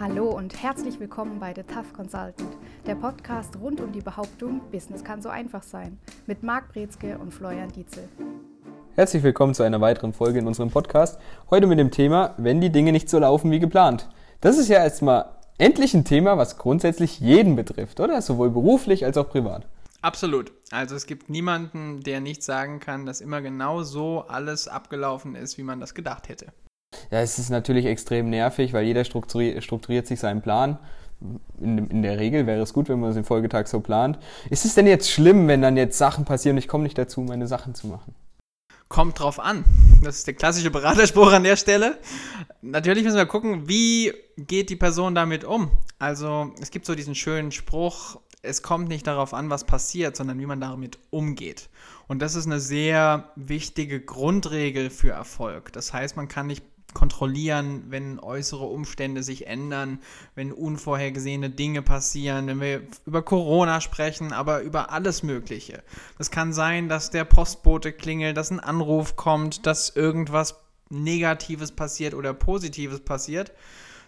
Hallo und herzlich willkommen bei The Tough Consultant, der Podcast rund um die Behauptung, Business kann so einfach sein, mit Marc Brezke und Florian Dietzel. Herzlich willkommen zu einer weiteren Folge in unserem Podcast. Heute mit dem Thema, wenn die Dinge nicht so laufen wie geplant. Das ist ja erstmal endlich ein Thema, was grundsätzlich jeden betrifft, oder? Sowohl beruflich als auch privat. Absolut. Also es gibt niemanden, der nicht sagen kann, dass immer genau so alles abgelaufen ist, wie man das gedacht hätte. Ja, es ist natürlich extrem nervig, weil jeder strukturiert, strukturiert sich seinen Plan. In, in, der Regel wäre es gut, wenn man es im Folgetag so plant. Ist es denn jetzt schlimm, wenn dann jetzt Sachen passieren und ich komme nicht dazu, meine Sachen zu machen? Kommt drauf an. Das ist der klassische Beraterspruch an der Stelle. Natürlich müssen wir gucken, wie geht die Person damit um. Also es gibt so diesen schönen Spruch, es kommt nicht darauf an, was passiert, sondern wie man damit umgeht. Und das ist eine sehr wichtige Grundregel für Erfolg. Das heißt, man kann nicht kontrollieren, wenn äußere Umstände sich ändern, wenn unvorhergesehene Dinge passieren, wenn wir über Corona sprechen, aber über alles Mögliche. Das kann sein, dass der Postbote klingelt, dass ein Anruf kommt, dass irgendwas Negatives passiert oder Positives passiert.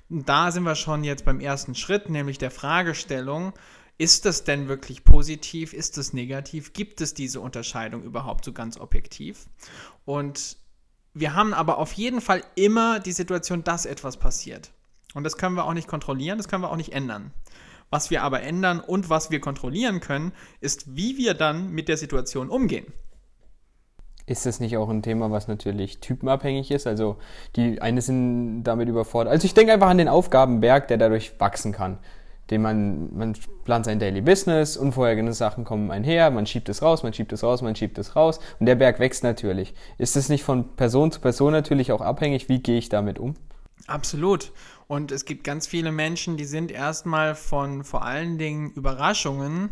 da sind wir schon jetzt beim ersten Schritt, nämlich der Fragestellung, ist das denn wirklich positiv? Ist es negativ? Gibt es diese Unterscheidung überhaupt so ganz objektiv? Und wir haben aber auf jeden Fall immer die Situation, dass etwas passiert. Und das können wir auch nicht kontrollieren, das können wir auch nicht ändern. Was wir aber ändern und was wir kontrollieren können, ist, wie wir dann mit der Situation umgehen. Ist das nicht auch ein Thema, was natürlich typenabhängig ist? Also die eine sind damit überfordert. Also ich denke einfach an den Aufgabenberg, der dadurch wachsen kann den man, man plant sein Daily Business, unvorhergesehene Sachen kommen einher, man schiebt es raus, man schiebt es raus, man schiebt es raus und der Berg wächst natürlich. Ist es nicht von Person zu Person natürlich auch abhängig, wie gehe ich damit um? Absolut. Und es gibt ganz viele Menschen, die sind erstmal von vor allen Dingen Überraschungen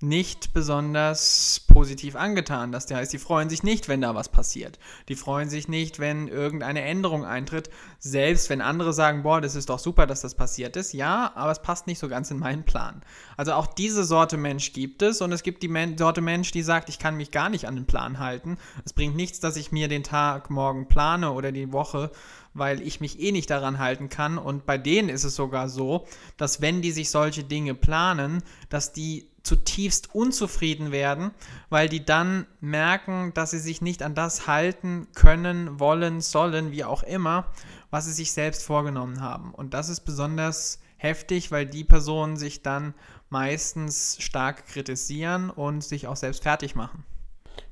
nicht besonders positiv angetan. Das heißt, die freuen sich nicht, wenn da was passiert. Die freuen sich nicht, wenn irgendeine Änderung eintritt. Selbst wenn andere sagen, boah, das ist doch super, dass das passiert ist. Ja, aber es passt nicht so ganz in meinen Plan. Also auch diese Sorte Mensch gibt es und es gibt die Men Sorte Mensch, die sagt, ich kann mich gar nicht an den Plan halten. Es bringt nichts, dass ich mir den Tag morgen plane oder die Woche weil ich mich eh nicht daran halten kann. Und bei denen ist es sogar so, dass wenn die sich solche Dinge planen, dass die zutiefst unzufrieden werden, weil die dann merken, dass sie sich nicht an das halten können, wollen, sollen, wie auch immer, was sie sich selbst vorgenommen haben. Und das ist besonders heftig, weil die Personen sich dann meistens stark kritisieren und sich auch selbst fertig machen.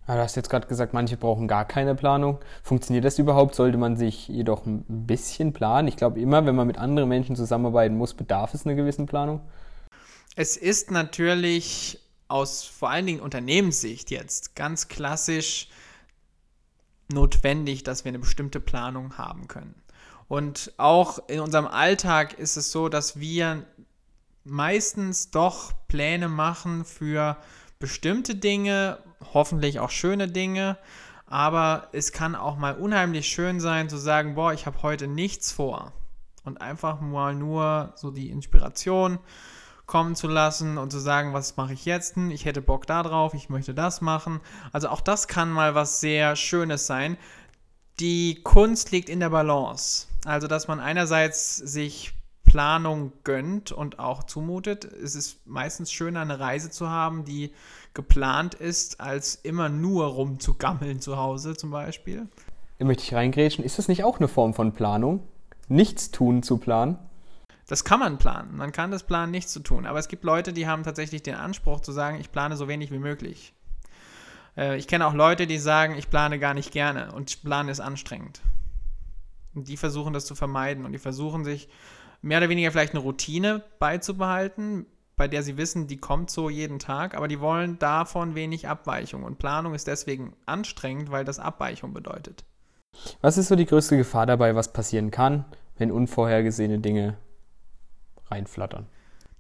Ja, du hast jetzt gerade gesagt, manche brauchen gar keine Planung. Funktioniert das überhaupt? Sollte man sich jedoch ein bisschen planen? Ich glaube, immer, wenn man mit anderen Menschen zusammenarbeiten muss, bedarf es einer gewissen Planung. Es ist natürlich aus vor allen Dingen Unternehmenssicht jetzt ganz klassisch notwendig, dass wir eine bestimmte Planung haben können. Und auch in unserem Alltag ist es so, dass wir meistens doch Pläne machen für bestimmte Dinge, hoffentlich auch schöne Dinge, aber es kann auch mal unheimlich schön sein zu sagen, boah, ich habe heute nichts vor und einfach mal nur so die Inspiration kommen zu lassen und zu sagen, was mache ich jetzt? Hm, ich hätte Bock da drauf, ich möchte das machen. Also auch das kann mal was sehr Schönes sein. Die Kunst liegt in der Balance. Also, dass man einerseits sich Planung gönnt und auch zumutet. Es ist meistens schöner, eine Reise zu haben, die geplant ist, als immer nur rumzugammeln zu Hause zum Beispiel. Da möchte ich reingrätschen. Ist das nicht auch eine Form von Planung? Nichts tun zu planen? Das kann man planen. Man kann das planen, nichts zu tun. Aber es gibt Leute, die haben tatsächlich den Anspruch zu sagen, ich plane so wenig wie möglich. Äh, ich kenne auch Leute, die sagen, ich plane gar nicht gerne und Planen ist anstrengend. Und die versuchen das zu vermeiden und die versuchen sich mehr oder weniger vielleicht eine Routine beizubehalten, bei der sie wissen, die kommt so jeden Tag, aber die wollen davon wenig Abweichung. Und Planung ist deswegen anstrengend, weil das Abweichung bedeutet. Was ist so die größte Gefahr dabei, was passieren kann, wenn unvorhergesehene Dinge reinflattern?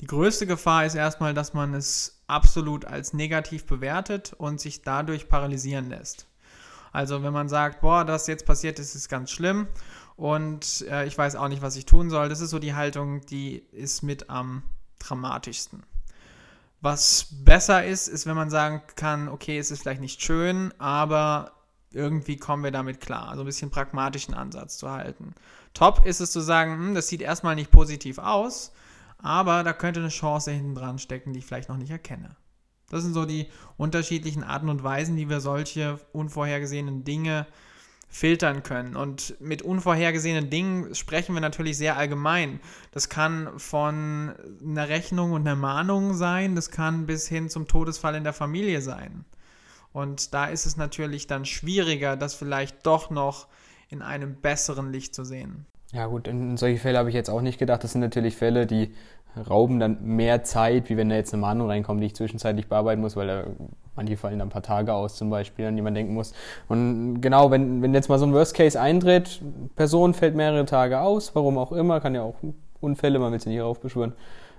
Die größte Gefahr ist erstmal, dass man es absolut als negativ bewertet und sich dadurch paralysieren lässt. Also wenn man sagt, boah, das jetzt passiert ist, ist ganz schlimm und äh, ich weiß auch nicht, was ich tun soll. Das ist so die Haltung, die ist mit am dramatischsten. Was besser ist, ist, wenn man sagen kann, okay, es ist vielleicht nicht schön, aber irgendwie kommen wir damit klar. Also ein bisschen pragmatischen Ansatz zu halten. Top ist es zu sagen, hm, das sieht erstmal nicht positiv aus, aber da könnte eine Chance hinten dran stecken, die ich vielleicht noch nicht erkenne. Das sind so die unterschiedlichen Arten und Weisen, wie wir solche unvorhergesehenen Dinge filtern können. Und mit unvorhergesehenen Dingen sprechen wir natürlich sehr allgemein. Das kann von einer Rechnung und einer Mahnung sein, das kann bis hin zum Todesfall in der Familie sein. Und da ist es natürlich dann schwieriger, das vielleicht doch noch in einem besseren Licht zu sehen. Ja gut, in solche Fälle habe ich jetzt auch nicht gedacht. Das sind natürlich Fälle, die rauben dann mehr Zeit, wie wenn da jetzt eine Mahnung reinkommt, die ich zwischenzeitlich bearbeiten muss, weil da manche fallen dann ein paar Tage aus zum Beispiel, an die man denken muss. Und genau, wenn, wenn jetzt mal so ein Worst Case eintritt, Person fällt mehrere Tage aus, warum auch immer, kann ja auch Unfälle, man will es nicht raufbeschwören,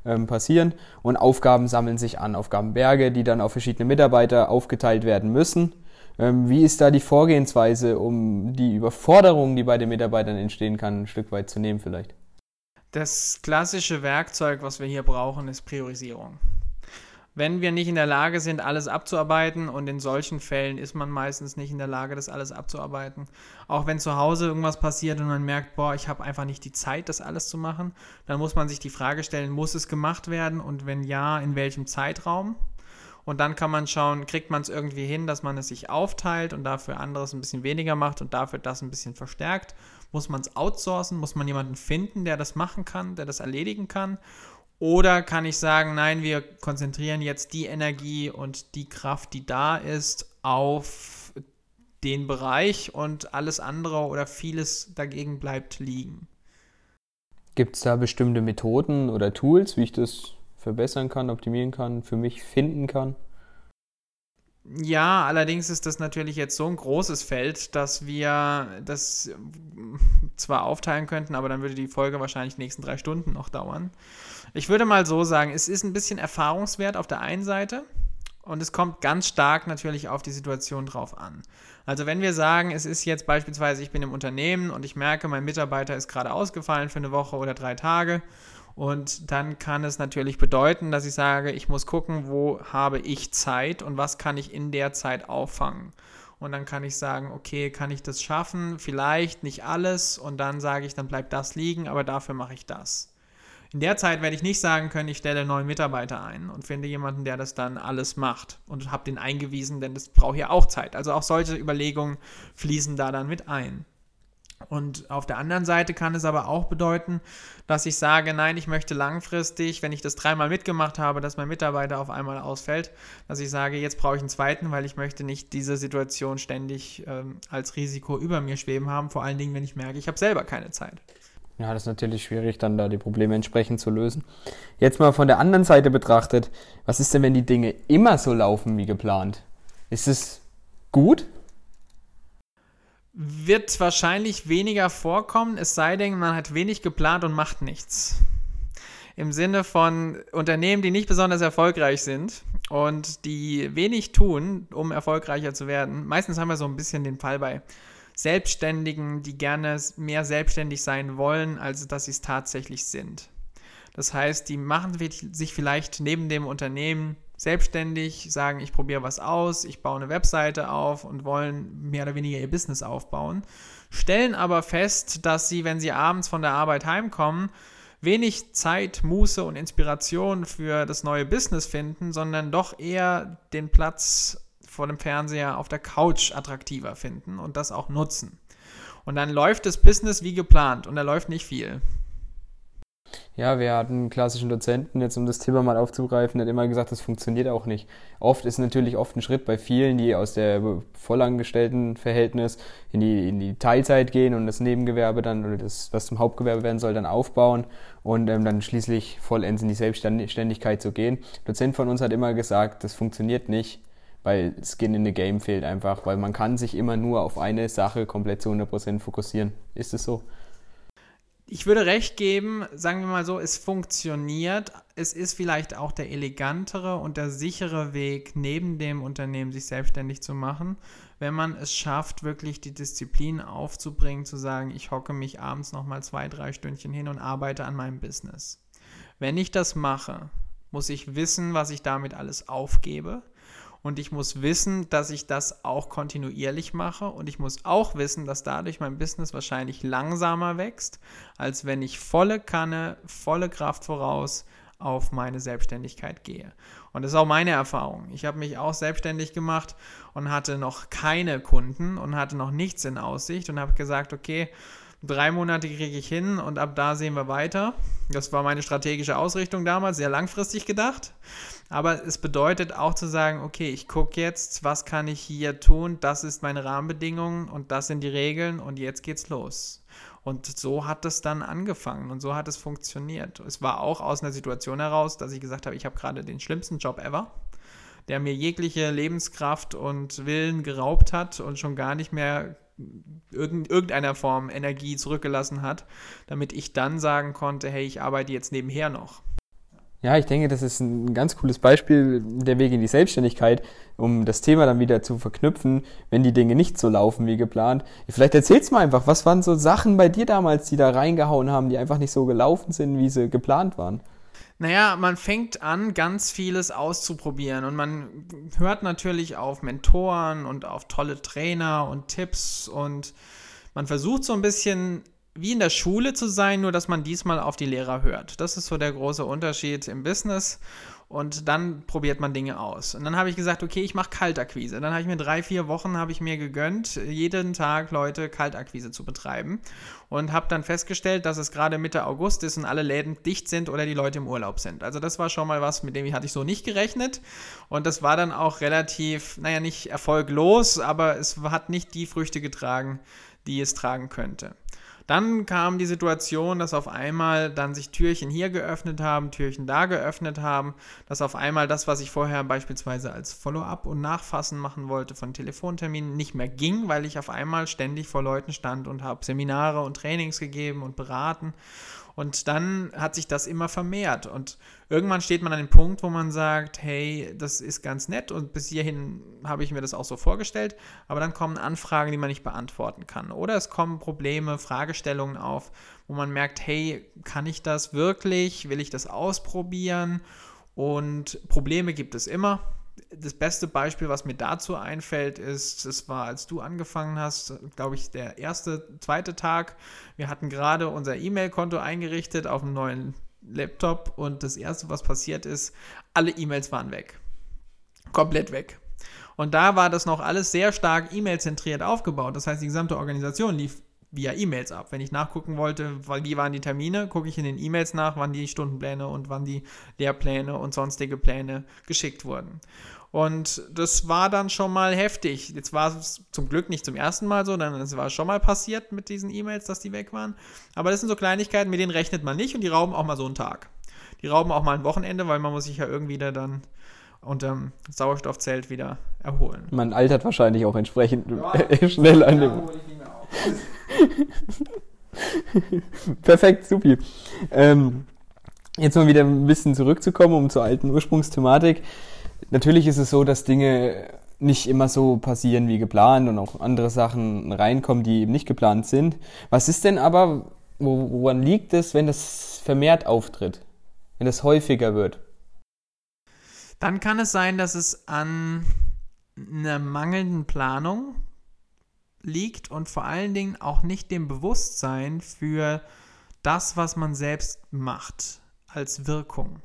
ähm, passieren. Und Aufgaben sammeln sich an, Aufgabenberge, die dann auf verschiedene Mitarbeiter aufgeteilt werden müssen. Ähm, wie ist da die Vorgehensweise, um die Überforderung, die bei den Mitarbeitern entstehen kann, ein Stück weit zu nehmen vielleicht? Das klassische Werkzeug, was wir hier brauchen, ist Priorisierung. Wenn wir nicht in der Lage sind, alles abzuarbeiten, und in solchen Fällen ist man meistens nicht in der Lage, das alles abzuarbeiten, auch wenn zu Hause irgendwas passiert und man merkt, boah, ich habe einfach nicht die Zeit, das alles zu machen, dann muss man sich die Frage stellen, muss es gemacht werden und wenn ja, in welchem Zeitraum? Und dann kann man schauen, kriegt man es irgendwie hin, dass man es sich aufteilt und dafür anderes ein bisschen weniger macht und dafür das ein bisschen verstärkt. Muss man es outsourcen? Muss man jemanden finden, der das machen kann, der das erledigen kann? Oder kann ich sagen, nein, wir konzentrieren jetzt die Energie und die Kraft, die da ist, auf den Bereich und alles andere oder vieles dagegen bleibt liegen. Gibt es da bestimmte Methoden oder Tools, wie ich das verbessern kann, optimieren kann, für mich finden kann? Ja, allerdings ist das natürlich jetzt so ein großes Feld, dass wir das zwar aufteilen könnten, aber dann würde die Folge wahrscheinlich die nächsten drei Stunden noch dauern. Ich würde mal so sagen, es ist ein bisschen Erfahrungswert auf der einen Seite und es kommt ganz stark natürlich auf die Situation drauf an. Also wenn wir sagen, es ist jetzt beispielsweise, ich bin im Unternehmen und ich merke, mein Mitarbeiter ist gerade ausgefallen für eine Woche oder drei Tage und dann kann es natürlich bedeuten, dass ich sage, ich muss gucken, wo habe ich Zeit und was kann ich in der Zeit auffangen. Und dann kann ich sagen, okay, kann ich das schaffen? Vielleicht nicht alles. Und dann sage ich, dann bleibt das liegen, aber dafür mache ich das. In der Zeit werde ich nicht sagen können, ich stelle neuen Mitarbeiter ein und finde jemanden, der das dann alles macht und habe den eingewiesen, denn das braucht ja auch Zeit. Also auch solche Überlegungen fließen da dann mit ein. Und auf der anderen Seite kann es aber auch bedeuten, dass ich sage, nein, ich möchte langfristig, wenn ich das dreimal mitgemacht habe, dass mein Mitarbeiter auf einmal ausfällt, dass ich sage, jetzt brauche ich einen zweiten, weil ich möchte nicht diese Situation ständig ähm, als Risiko über mir schweben haben, vor allen Dingen, wenn ich merke, ich habe selber keine Zeit. Ja, das ist natürlich schwierig, dann da die Probleme entsprechend zu lösen. Jetzt mal von der anderen Seite betrachtet, was ist denn, wenn die Dinge immer so laufen wie geplant? Ist es gut? Wird wahrscheinlich weniger vorkommen, es sei denn, man hat wenig geplant und macht nichts. Im Sinne von Unternehmen, die nicht besonders erfolgreich sind und die wenig tun, um erfolgreicher zu werden. Meistens haben wir so ein bisschen den Fall bei Selbstständigen, die gerne mehr selbstständig sein wollen, als dass sie es tatsächlich sind. Das heißt, die machen sich vielleicht neben dem Unternehmen selbstständig, sagen, ich probiere was aus, ich baue eine Webseite auf und wollen mehr oder weniger ihr Business aufbauen, stellen aber fest, dass sie, wenn sie abends von der Arbeit heimkommen, wenig Zeit, Muße und Inspiration für das neue Business finden, sondern doch eher den Platz vor dem Fernseher auf der Couch attraktiver finden und das auch nutzen. Und dann läuft das Business wie geplant und da läuft nicht viel. Ja, wir hatten klassischen Dozenten, jetzt um das Thema mal aufzugreifen, hat immer gesagt, das funktioniert auch nicht. Oft ist natürlich oft ein Schritt bei vielen, die aus der vollangestellten Verhältnis in die, in die Teilzeit gehen und das Nebengewerbe dann oder das, was zum Hauptgewerbe werden soll, dann aufbauen und ähm, dann schließlich vollends in die Selbstständigkeit zu gehen. Ein Dozent von uns hat immer gesagt, das funktioniert nicht, weil Skin in the Game fehlt einfach, weil man kann sich immer nur auf eine Sache komplett zu 100% fokussieren. Ist es so? Ich würde recht geben, sagen wir mal so, es funktioniert. Es ist vielleicht auch der elegantere und der sichere Weg, neben dem Unternehmen sich selbstständig zu machen, wenn man es schafft, wirklich die Disziplin aufzubringen, zu sagen, ich hocke mich abends nochmal zwei, drei Stündchen hin und arbeite an meinem Business. Wenn ich das mache, muss ich wissen, was ich damit alles aufgebe Und ich muss wissen, dass ich das auch kontinuierlich mache. Und ich muss auch wissen, dass dadurch mein Business wahrscheinlich langsamer wächst, als wenn ich volle Kanne, volle Kraft voraus auf meine Selbstständigkeit gehe. Und das ist auch meine Erfahrung. Ich habe mich auch selbstständig gemacht und hatte noch keine Kunden und hatte noch nichts in Aussicht und habe gesagt, okay, drei Monate kriege ich hin und ab da sehen wir weiter. Das war meine strategische Ausrichtung damals, sehr langfristig gedacht. Aber es bedeutet auch zu sagen, okay, ich gucke jetzt, was kann ich hier tun, das ist meine Rahmenbedingungen und das sind die Regeln und jetzt geht's los. Und so hat es dann angefangen und so hat es funktioniert. Es war auch aus einer Situation heraus, dass ich gesagt habe, ich habe gerade den schlimmsten Job ever, der mir jegliche Lebenskraft und Willen geraubt hat und schon gar nicht mehr irgendeiner Form Energie zurückgelassen hat, damit ich dann sagen konnte, hey, ich arbeite jetzt nebenher noch. Ja, ich denke, das ist ein ganz cooles Beispiel, der Weg in die Selbstständigkeit, um das Thema dann wieder zu verknüpfen, wenn die Dinge nicht so laufen wie geplant. Vielleicht erzählst du mal einfach, was waren so Sachen bei dir damals, die da reingehauen haben, die einfach nicht so gelaufen sind, wie sie geplant waren? Naja, man fängt an, ganz vieles auszuprobieren und man hört natürlich auf Mentoren und auf tolle Trainer und Tipps und man versucht so ein bisschen wie in der Schule zu sein, nur dass man diesmal auf die Lehrer hört. Das ist so der große Unterschied im Business. Und dann probiert man Dinge aus. Und dann habe ich gesagt, okay, ich mache Kaltakquise. Dann habe ich mir drei, vier Wochen habe ich mir gegönnt, jeden Tag Leute Kaltakquise zu betreiben. Und habe dann festgestellt, dass es gerade Mitte August ist und alle Läden dicht sind oder die Leute im Urlaub sind. Also das war schon mal was, mit dem hatte ich so nicht gerechnet. Und das war dann auch relativ, naja, nicht erfolglos, aber es hat nicht die Früchte getragen, die es tragen könnte. Dann kam die Situation, dass auf einmal dann sich Türchen hier geöffnet haben, Türchen da geöffnet haben, dass auf einmal das, was ich vorher beispielsweise als Follow-up und Nachfassen machen wollte von Telefonterminen, nicht mehr ging, weil ich auf einmal ständig vor Leuten stand und habe Seminare und Trainings gegeben und beraten. Und dann hat sich das immer vermehrt. Und irgendwann steht man an dem Punkt, wo man sagt, hey, das ist ganz nett und bis hierhin habe ich mir das auch so vorgestellt, aber dann kommen Anfragen, die man nicht beantworten kann. Oder es kommen Probleme, Fragestellungen auf, wo man merkt, hey, kann ich das wirklich? Will ich das ausprobieren? Und Probleme gibt es immer das beste Beispiel, was mir dazu einfällt, ist, es war, als du angefangen hast, glaube ich, der erste, zweite Tag. Wir hatten gerade unser E-Mail-Konto eingerichtet auf einem neuen Laptop und das erste, was passiert ist, alle E-Mails waren weg. Komplett weg. Und da war das noch alles sehr stark E-Mail-zentriert aufgebaut. Das heißt, die gesamte Organisation lief via E-Mails ab. Wenn ich nachgucken wollte, wie waren die Termine, gucke ich in den E-Mails nach, wann die Stundenpläne und wann die Lehrpläne und sonstige Pläne geschickt wurden. Und das war dann schon mal heftig. Jetzt war es zum Glück nicht zum ersten Mal so, sondern es war schon mal passiert mit diesen E-Mails, dass die weg waren. Aber das sind so Kleinigkeiten, mit denen rechnet man nicht und die rauben auch mal so einen Tag. Die rauben auch mal ein Wochenende, weil man muss sich ja irgendwie da dann unterm Sauerstoffzelt wieder erholen. Man altert wahrscheinlich auch entsprechend ja, schnell an dem. Perfekt, supi. Ähm, jetzt mal wieder ein bisschen zurückzukommen, um zur alten Ursprungsthematik natürlich ist es so, dass Dinge nicht immer so passieren wie geplant und auch andere Sachen reinkommen, die eben nicht geplant sind. Was ist denn aber, woran liegt es, wenn das vermehrt auftritt, wenn das häufiger wird? Dann kann es sein, dass es an einer mangelnden Planung liegt und vor allen Dingen auch nicht dem Bewusstsein für das, was man selbst macht als Wirkung.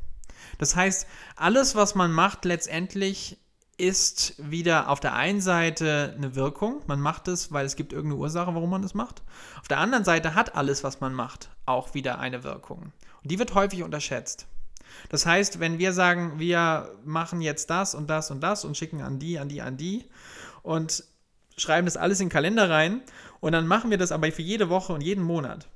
Das heißt, alles, was man macht, letztendlich ist wieder auf der einen Seite eine Wirkung. Man macht es, weil es gibt irgendeine Ursache, warum man es macht. Auf der anderen Seite hat alles, was man macht, auch wieder eine Wirkung. Und die wird häufig unterschätzt. Das heißt, wenn wir sagen, wir machen jetzt das und das und das und schicken an die, an die, an die und schreiben das alles in den Kalender rein und dann machen wir das aber für jede Woche und jeden Monat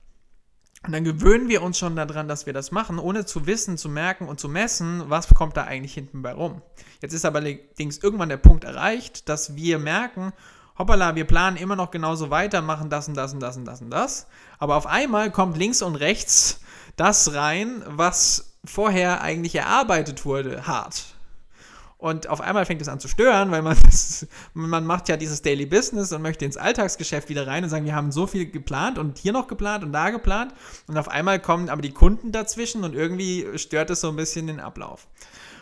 und dann gewöhnen wir uns schon daran, dass wir das machen, ohne zu wissen, zu merken und zu messen, was kommt da eigentlich hinten bei rum. Jetzt ist aber allerdings irgendwann der Punkt erreicht, dass wir merken, hoppala, wir planen immer noch genauso weiter, machen das und das und das und das und das. Aber auf einmal kommt links und rechts das rein, was vorher eigentlich erarbeitet wurde, hart. Und auf einmal fängt es an zu stören, weil man, das, man macht ja dieses Daily Business und möchte ins Alltagsgeschäft wieder rein und sagen, wir haben so viel geplant und hier noch geplant und da geplant. Und auf einmal kommen aber die Kunden dazwischen und irgendwie stört es so ein bisschen den Ablauf.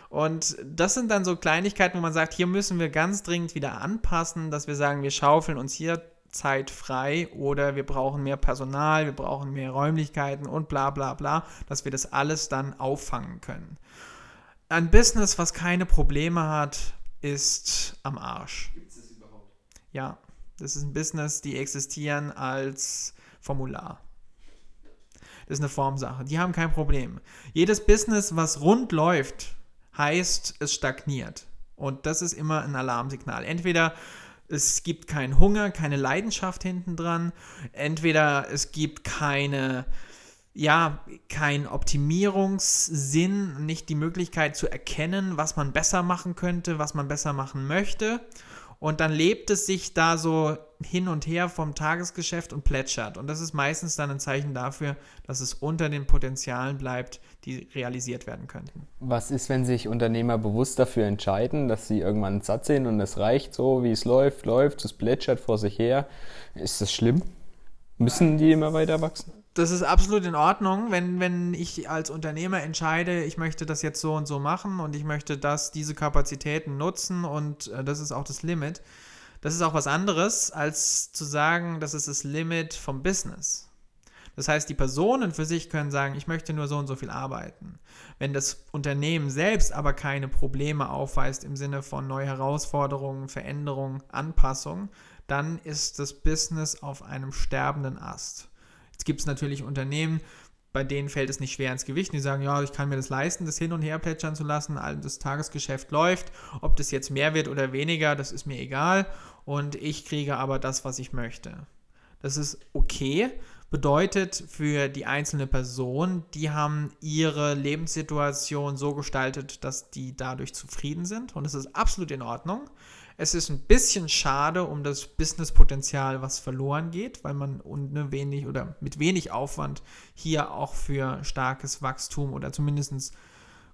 Und das sind dann so Kleinigkeiten, wo man sagt, hier müssen wir ganz dringend wieder anpassen, dass wir sagen, wir schaufeln uns hier Zeit frei oder wir brauchen mehr Personal, wir brauchen mehr Räumlichkeiten und bla bla bla, dass wir das alles dann auffangen können. Ein Business, was keine Probleme hat, ist am Arsch. Gibt es das überhaupt? Ja, das ist ein Business, die existieren als Formular. Das ist eine Formsache. Die haben kein Problem. Jedes Business, was rund läuft, heißt, es stagniert. Und das ist immer ein Alarmsignal. Entweder es gibt keinen Hunger, keine Leidenschaft hinten dran, entweder es gibt keine, ja, kein Optimierungssinn, nicht die Möglichkeit zu erkennen, was man besser machen könnte, was man besser machen möchte. Und dann lebt es sich da so hin und her vom Tagesgeschäft und plätschert. Und das ist meistens dann ein Zeichen dafür, dass es unter den Potenzialen bleibt, die realisiert werden könnten. Was ist, wenn sich Unternehmer bewusst dafür entscheiden, dass sie irgendwann satt sind und es reicht so, wie es läuft, läuft, es plätschert vor sich her? Ist das schlimm? Müssen die immer weiter wachsen? Das ist absolut in Ordnung, wenn, wenn ich als Unternehmer entscheide, ich möchte das jetzt so und so machen und ich möchte das, diese Kapazitäten nutzen und äh, das ist auch das Limit. Das ist auch was anderes, als zu sagen, das ist das Limit vom Business. Das heißt, die Personen für sich können sagen, ich möchte nur so und so viel arbeiten. Wenn das Unternehmen selbst aber keine Probleme aufweist im Sinne von neue Herausforderungen, Veränderungen, Anpassung, dann ist das Business auf einem sterbenden Ast. Jetzt gibt es natürlich Unternehmen, bei denen fällt es nicht schwer ins Gewicht. Die sagen, ja, ich kann mir das leisten, das hin und her plätschern zu lassen. Das Tagesgeschäft läuft. Ob das jetzt mehr wird oder weniger, das ist mir egal. Und ich kriege aber das, was ich möchte. Das ist okay. Bedeutet für die einzelne Person, die haben ihre Lebenssituation so gestaltet, dass die dadurch zufrieden sind. Und das ist absolut in Ordnung. Es ist ein bisschen schade um das Businesspotenzial, was verloren geht, weil man ohne wenig oder mit wenig Aufwand hier auch für starkes Wachstum oder zumindest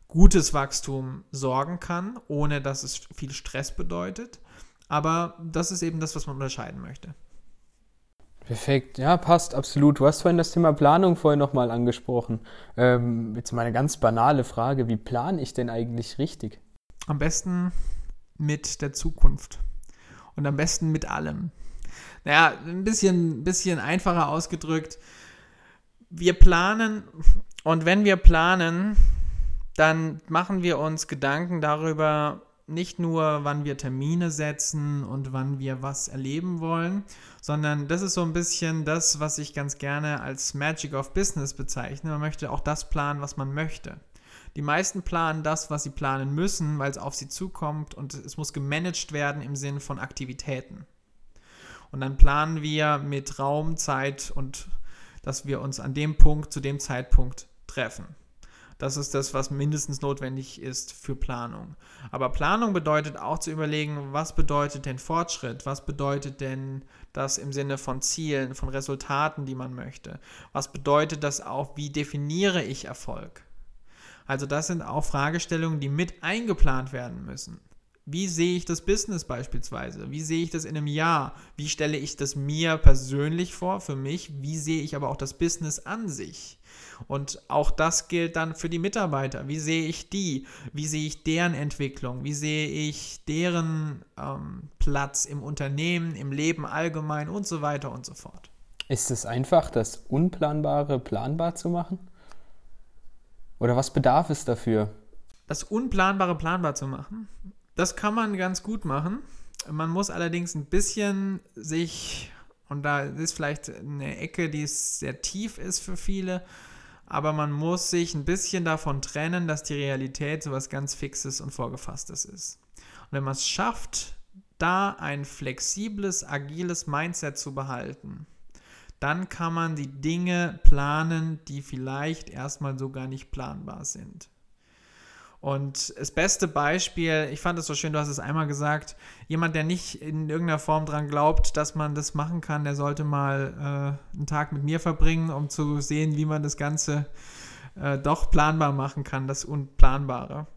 gutes Wachstum sorgen kann, ohne dass es viel Stress bedeutet. Aber das ist eben das, was man unterscheiden möchte. Perfekt, ja, passt, absolut. Du hast vorhin das Thema Planung vorhin nochmal angesprochen. Ähm, jetzt mal eine ganz banale Frage, wie plane ich denn eigentlich richtig? Am besten mit der Zukunft. Und am besten mit allem. Naja, ein bisschen, bisschen einfacher ausgedrückt. Wir planen und wenn wir planen, dann machen wir uns Gedanken darüber, nicht nur, wann wir Termine setzen und wann wir was erleben wollen, sondern das ist so ein bisschen das, was ich ganz gerne als Magic of Business bezeichne. Man möchte auch das planen, was man möchte. Die meisten planen das, was sie planen müssen, weil es auf sie zukommt und es muss gemanagt werden im Sinne von Aktivitäten. Und dann planen wir mit Raum, Zeit und dass wir uns an dem Punkt zu dem Zeitpunkt treffen. Das ist das, was mindestens notwendig ist für Planung. Aber Planung bedeutet auch zu überlegen, was bedeutet denn Fortschritt? Was bedeutet denn das im Sinne von Zielen, von Resultaten, die man möchte? Was bedeutet das auch, wie definiere ich Erfolg? Also das sind auch Fragestellungen, die mit eingeplant werden müssen. Wie sehe ich das Business beispielsweise? Wie sehe ich das in einem Jahr? Wie stelle ich das mir persönlich vor, für mich? Wie sehe ich aber auch das Business an sich? Und auch das gilt dann für die Mitarbeiter. Wie sehe ich die? Wie sehe ich deren Entwicklung? Wie sehe ich deren ähm, Platz im Unternehmen, im Leben allgemein und so weiter und so fort? Ist es einfach, das Unplanbare planbar zu machen? Oder was bedarf es dafür? Das Unplanbare planbar zu machen, das kann man ganz gut machen. Man muss allerdings ein bisschen sich, und da ist vielleicht eine Ecke, die sehr tief ist für viele, aber man muss sich ein bisschen davon trennen, dass die Realität so was ganz Fixes und Vorgefasstes ist. Und wenn man es schafft, da ein flexibles, agiles Mindset zu behalten, dann kann man die Dinge planen, die vielleicht erstmal so gar nicht planbar sind. Und das beste Beispiel, ich fand es so schön, du hast es einmal gesagt, jemand, der nicht in irgendeiner Form daran glaubt, dass man das machen kann, der sollte mal äh, einen Tag mit mir verbringen, um zu sehen, wie man das Ganze äh, doch planbar machen kann, das Unplanbare.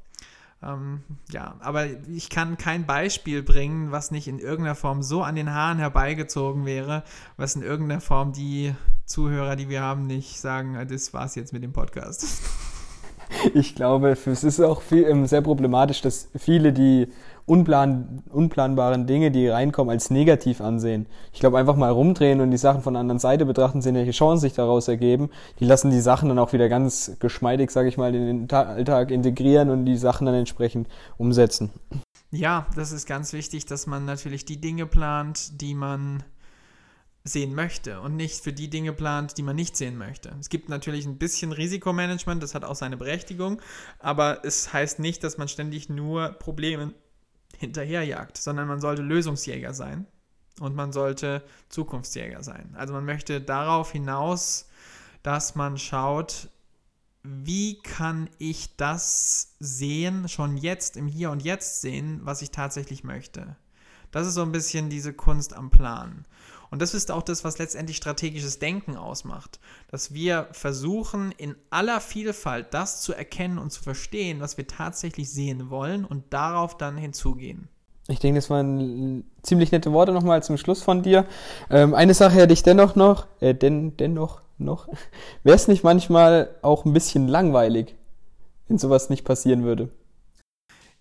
Ähm, ja, aber ich kann kein Beispiel bringen, was nicht in irgendeiner Form so an den Haaren herbeigezogen wäre, was in irgendeiner Form die Zuhörer, die wir haben, nicht sagen, ah, das war's jetzt mit dem Podcast. ich glaube, es ist auch viel, ähm, sehr problematisch, dass viele die unplan, unplanbaren Dinge, die reinkommen, als negativ ansehen. Ich glaube, einfach mal rumdrehen und die Sachen von der anderen Seite betrachten, sehen, welche Chancen sich daraus ergeben. Die lassen die Sachen dann auch wieder ganz geschmeidig, sage ich mal, in den Ta Alltag integrieren und die Sachen dann entsprechend umsetzen. Ja, das ist ganz wichtig, dass man natürlich die Dinge plant, die man sehen möchte und nicht für die Dinge plant, die man nicht sehen möchte. Es gibt natürlich ein bisschen Risikomanagement, das hat auch seine Berechtigung, aber es heißt nicht, dass man ständig nur Probleme hinterherjagt, sondern man sollte Lösungsjäger sein und man sollte Zukunftsjäger sein. Also man möchte darauf hinaus, dass man schaut, wie kann ich das sehen, schon jetzt im Hier und Jetzt sehen, was ich tatsächlich möchte. Das ist so ein bisschen diese Kunst am Plan. Und das ist auch das, was letztendlich strategisches Denken ausmacht. Dass wir versuchen, in aller Vielfalt das zu erkennen und zu verstehen, was wir tatsächlich sehen wollen und darauf dann hinzugehen. Ich denke, das waren ziemlich nette Worte nochmal zum Schluss von dir. Ähm, eine Sache hätte ich dennoch noch, äh, denn, dennoch noch. Wäre es nicht manchmal auch ein bisschen langweilig, wenn sowas nicht passieren würde?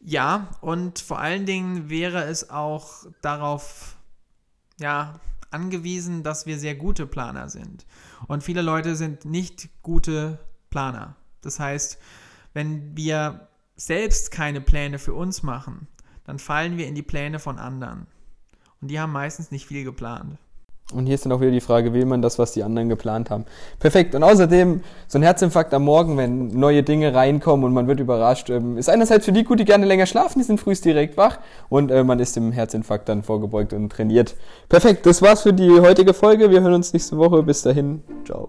Ja, und vor allen Dingen wäre es auch darauf, ja, angewiesen, dass wir sehr gute Planer sind. Und viele Leute sind nicht gute Planer. Das heißt, wenn wir selbst keine Pläne für uns machen, dann fallen wir in die Pläne von anderen. Und die haben meistens nicht viel geplant. Und hier ist dann auch wieder die Frage, will man das, was die anderen geplant haben? Perfekt. Und außerdem, so ein Herzinfarkt am Morgen, wenn neue Dinge reinkommen und man wird überrascht, ähm, ist einerseits für die gut, die gerne länger schlafen, die sind frühst direkt wach und äh, man ist dem Herzinfarkt dann vorgebeugt und trainiert. Perfekt, das war's für die heutige Folge. Wir hören uns nächste Woche. Bis dahin. Ciao.